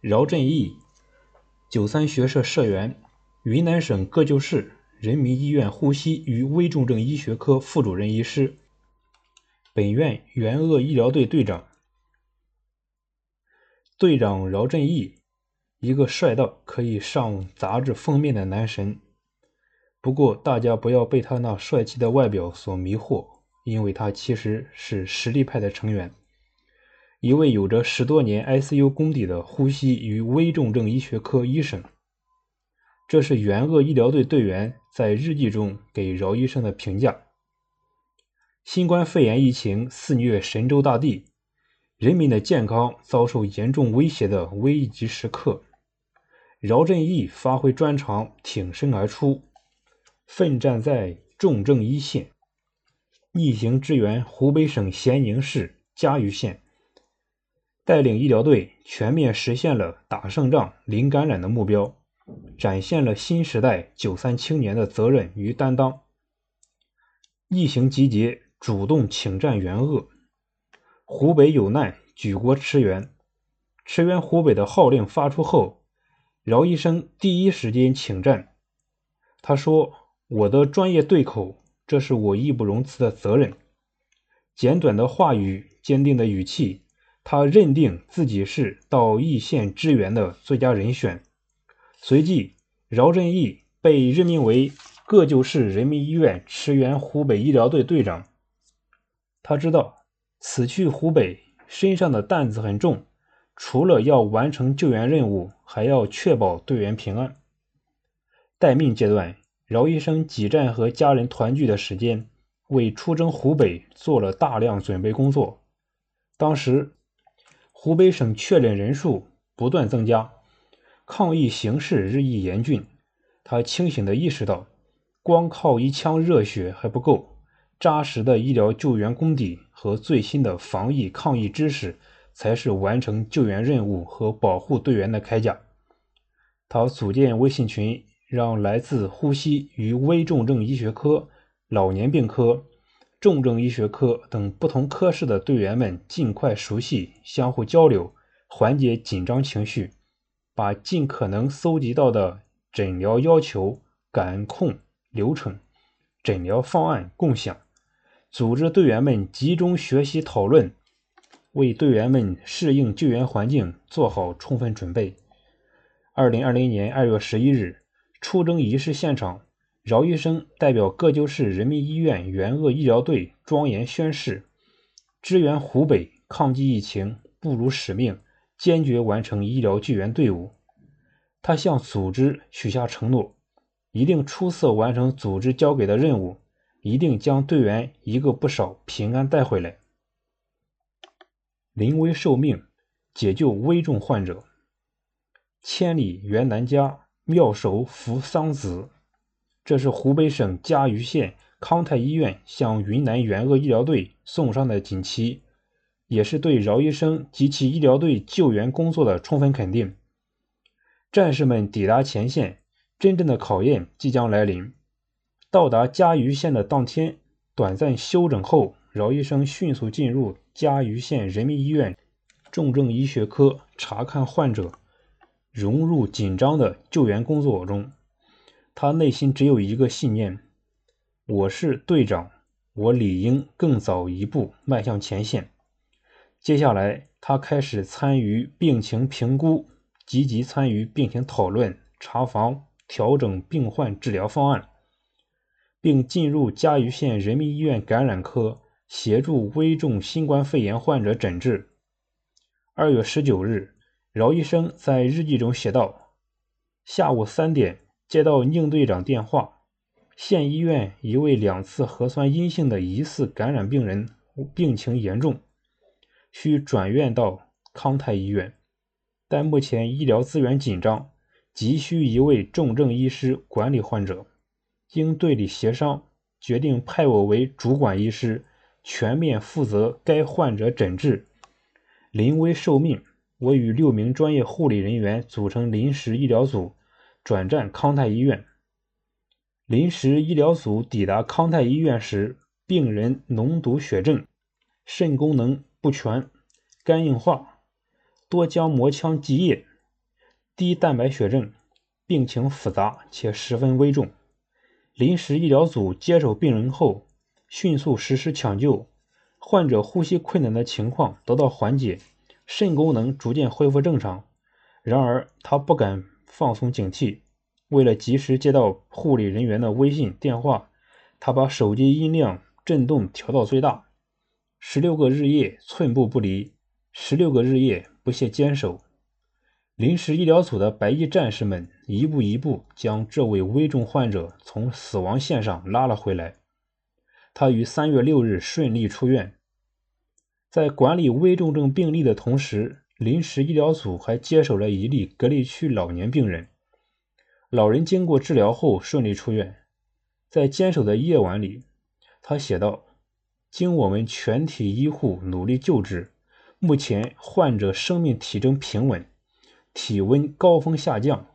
饶振义，九三学社社员，云南省各旧市人民医院呼吸与危重症医学科副主任医师，本院援鄂医疗队队长。队长饶振义，一个帅到可以上杂志封面的男神。不过，大家不要被他那帅气的外表所迷惑，因为他其实是实力派的成员。一位有着十多年 ICU 功底的呼吸与危重症医学科医生，这是援鄂医疗队队员在日记中给饶医生的评价。新冠肺炎疫情肆虐神州大地，人民的健康遭受严重威胁的危急时刻，饶振义发挥专长，挺身而出，奋战在重症一线，逆行支援湖北省咸宁市嘉鱼县。带领医疗队全面实现了打胜仗、零感染的目标，展现了新时代九三青年的责任与担当。疫情集结，主动请战援鄂，湖北有难，举国驰援。驰援湖北的号令发出后，饶医生第一时间请战。他说：“我的专业对口，这是我义不容辞的责任。”简短的话语，坚定的语气。他认定自己是到一线支援的最佳人选。随即，饶振义被任命为各旧市人民医院驰援湖北医疗队队长。他知道此去湖北身上的担子很重，除了要完成救援任务，还要确保队员平安。待命阶段，饶医生挤占和家人团聚的时间，为出征湖北做了大量准备工作。当时。湖北省确诊人数不断增加，抗疫形势日益严峻。他清醒地意识到，光靠一腔热血还不够，扎实的医疗救援功底和最新的防疫抗疫知识才是完成救援任务和保护队员的铠甲。他组建微信群，让来自呼吸与危重症医学科、老年病科。重症医学科等不同科室的队员们尽快熟悉、相互交流，缓解紧张情绪，把尽可能搜集到的诊疗要求、感控流程、诊疗方案共享，组织队员们集中学习讨论，为队员们适应救援环境做好充分准备。二零二零年二月十一日，出征仪式现场。饶医生代表各旧市人民医院援鄂医疗队庄严宣誓：支援湖北抗击疫情，不辱使命，坚决完成医疗救援队伍。他向组织许下承诺，一定出色完成组织交给的任务，一定将队员一个不少平安带回来。临危受命，解救危重患者。千里援南家，妙手扶桑梓。这是湖北省嘉鱼县康泰医院向云南援鄂医疗队送上的锦旗，也是对饶医生及其医疗队救援工作的充分肯定。战士们抵达前线，真正的考验即将来临。到达嘉鱼县的当天，短暂休整后，饶医生迅速进入嘉鱼县人民医院重症医学科查看患者，融入紧张的救援工作中。他内心只有一个信念：我是队长，我理应更早一步迈向前线。接下来，他开始参与病情评估，积极参与病情讨论、查房、调整病患治疗方案，并进入嘉鱼县人民医院感染科，协助危重新冠肺炎患者诊治。二月十九日，饶医生在日记中写道：“下午三点。”接到宁队长电话，县医院一位两次核酸阴性的疑似感染病人病情严重，需转院到康泰医院，但目前医疗资源紧张，急需一位重症医师管理患者。经队里协商，决定派我为主管医师，全面负责该患者诊治。临危受命，我与六名专业护理人员组成临时医疗组。转战康泰医院，临时医疗组抵达康泰医院时，病人脓毒血症，肾功能不全，肝硬化，多浆膜腔积液，低蛋白血症，病情复杂且十分危重。临时医疗组接手病人后，迅速实施抢救，患者呼吸困难的情况得到缓解，肾功能逐渐恢复正常。然而，他不敢放松警惕，为了及时接到护理人员的微信电话，他把手机音量震动调到最大。十六个日夜寸步不离，十六个日夜不懈坚守。临时医疗组的白衣战士们一步一步将这位危重患者从死亡线上拉了回来。他于三月六日顺利出院。在管理危重症病例的同时，临时医疗组还接手了一例隔离区老年病人。老人经过治疗后顺利出院。在坚守的夜晚里，他写道：“经我们全体医护努力救治，目前患者生命体征平稳。”体温高峰下降，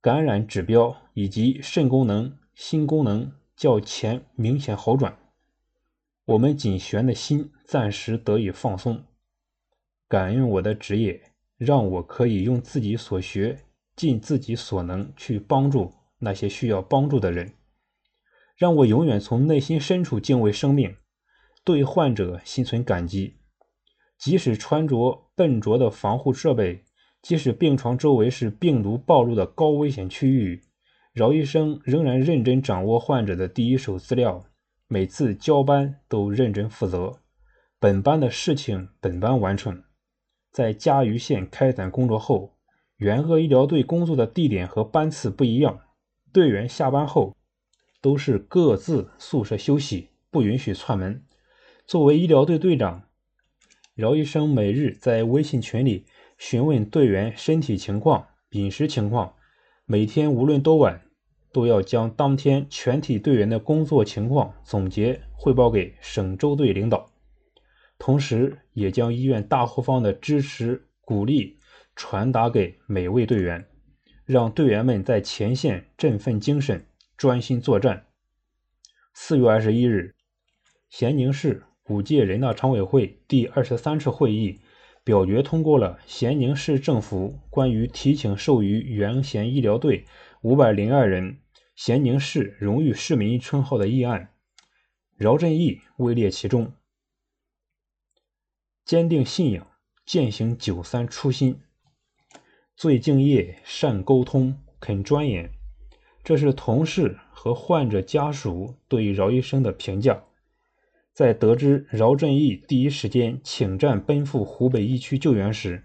感染指标以及肾功能、心功能较前明显好转，我们仅悬的心暂时得以放松。感恩我的职业，让我可以用自己所学，尽自己所能去帮助那些需要帮助的人，让我永远从内心深处敬畏生命，对患者心存感激。即使穿着笨拙的防护设备。即使病床周围是病毒暴露的高危险区域，饶医生仍然认真掌握患者的第一手资料，每次交班都认真负责，本班的事情本班完成。在嘉鱼县开展工作后，援鄂医疗队工作的地点和班次不一样，队员下班后都是各自宿舍休息，不允许串门。作为医疗队队长，饶医生每日在微信群里。询问队员身体情况、饮食情况，每天无论多晚，都要将当天全体队员的工作情况总结汇报给省州队领导，同时也将医院大后方的支持鼓励传达给每位队员，让队员们在前线振奋精神，专心作战。四月二十一日，咸宁市五届人大常委会第二十三次会议。表决通过了咸宁市政府关于提请授予原咸医疗队五百零二人咸宁市荣誉市民称号的议案，饶振义位列其中。坚定信仰，践行九三初心，最敬业，善沟通，肯钻研，这是同事和患者家属对饶医生的评价。在得知饶振义第一时间请战奔赴湖北疫区救援时，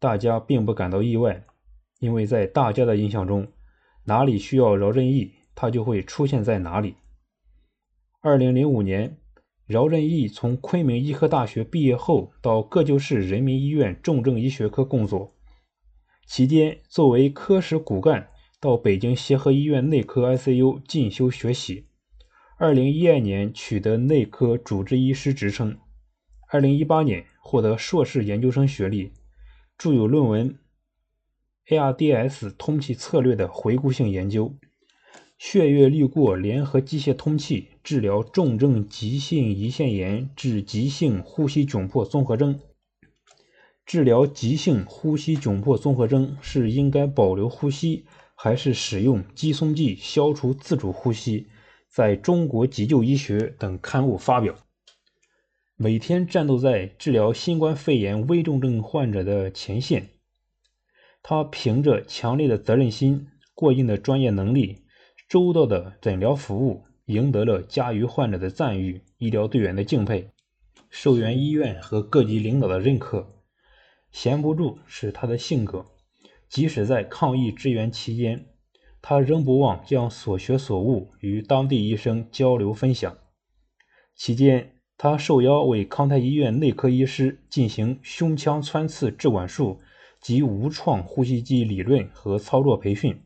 大家并不感到意外，因为在大家的印象中，哪里需要饶振义，他就会出现在哪里。二零零五年，饶振义从昆明医科大学毕业后，到各旧市人民医院重症医学科工作，期间作为科室骨干，到北京协和医院内科 ICU 进修学习。二零一二年取得内科主治医师职称，二零一八年获得硕士研究生学历，著有论文《ARDS 通气策略的回顾性研究》，血液滤过联合机械通气治疗重症急性胰腺炎至急性呼吸窘迫综合征。治疗急性呼吸窘迫综合征是应该保留呼吸，还是使用肌松剂消除自主呼吸？在中国急救医学等刊物发表，每天战斗在治疗新冠肺炎危重症患者的前线。他凭着强烈的责任心、过硬的专业能力、周到的诊疗服务，赢得了家余患者的赞誉、医疗队员的敬佩、受援医院和各级领导的认可。闲不住是他的性格，即使在抗疫支援期间。他仍不忘将所学所悟与当地医生交流分享。期间，他受邀为康泰医院内科医师进行胸腔穿刺置管术及无创呼吸机理论和操作培训，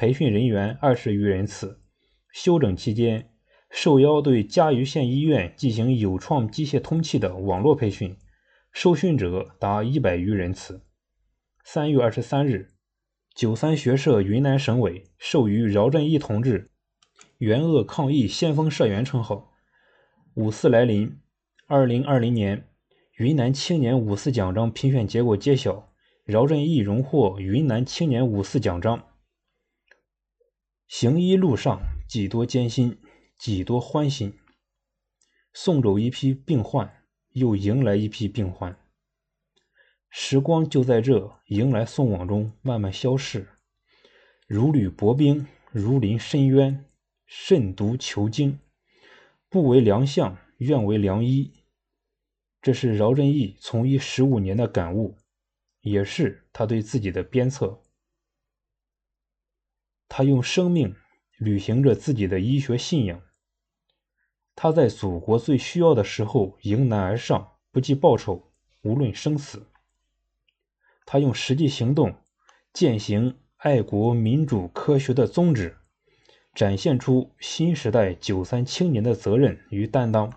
培训人员二十余人次。休整期间，受邀对嘉鱼县医院进行有创机械通气的网络培训，受训者达一百余人次。三月二十三日。九三学社云南省委授予饶振义同志“援鄂抗疫先锋社员”称号。五四来临，二零二零年，云南青年五四奖章评选结果揭晓，饶振义荣获云南青年五四奖章。行医路上，几多艰辛，几多欢欣。送走一批病患，又迎来一批病患。时光就在这迎来送往中慢慢消逝。如履薄冰，如临深渊，慎独求精，不为良相，愿为良医。这是饶振义从医十五年的感悟，也是他对自己的鞭策。他用生命履行着自己的医学信仰。他在祖国最需要的时候迎难而上，不计报酬，无论生死。他用实际行动践行爱国、民主、科学的宗旨，展现出新时代九三青年的责任与担当。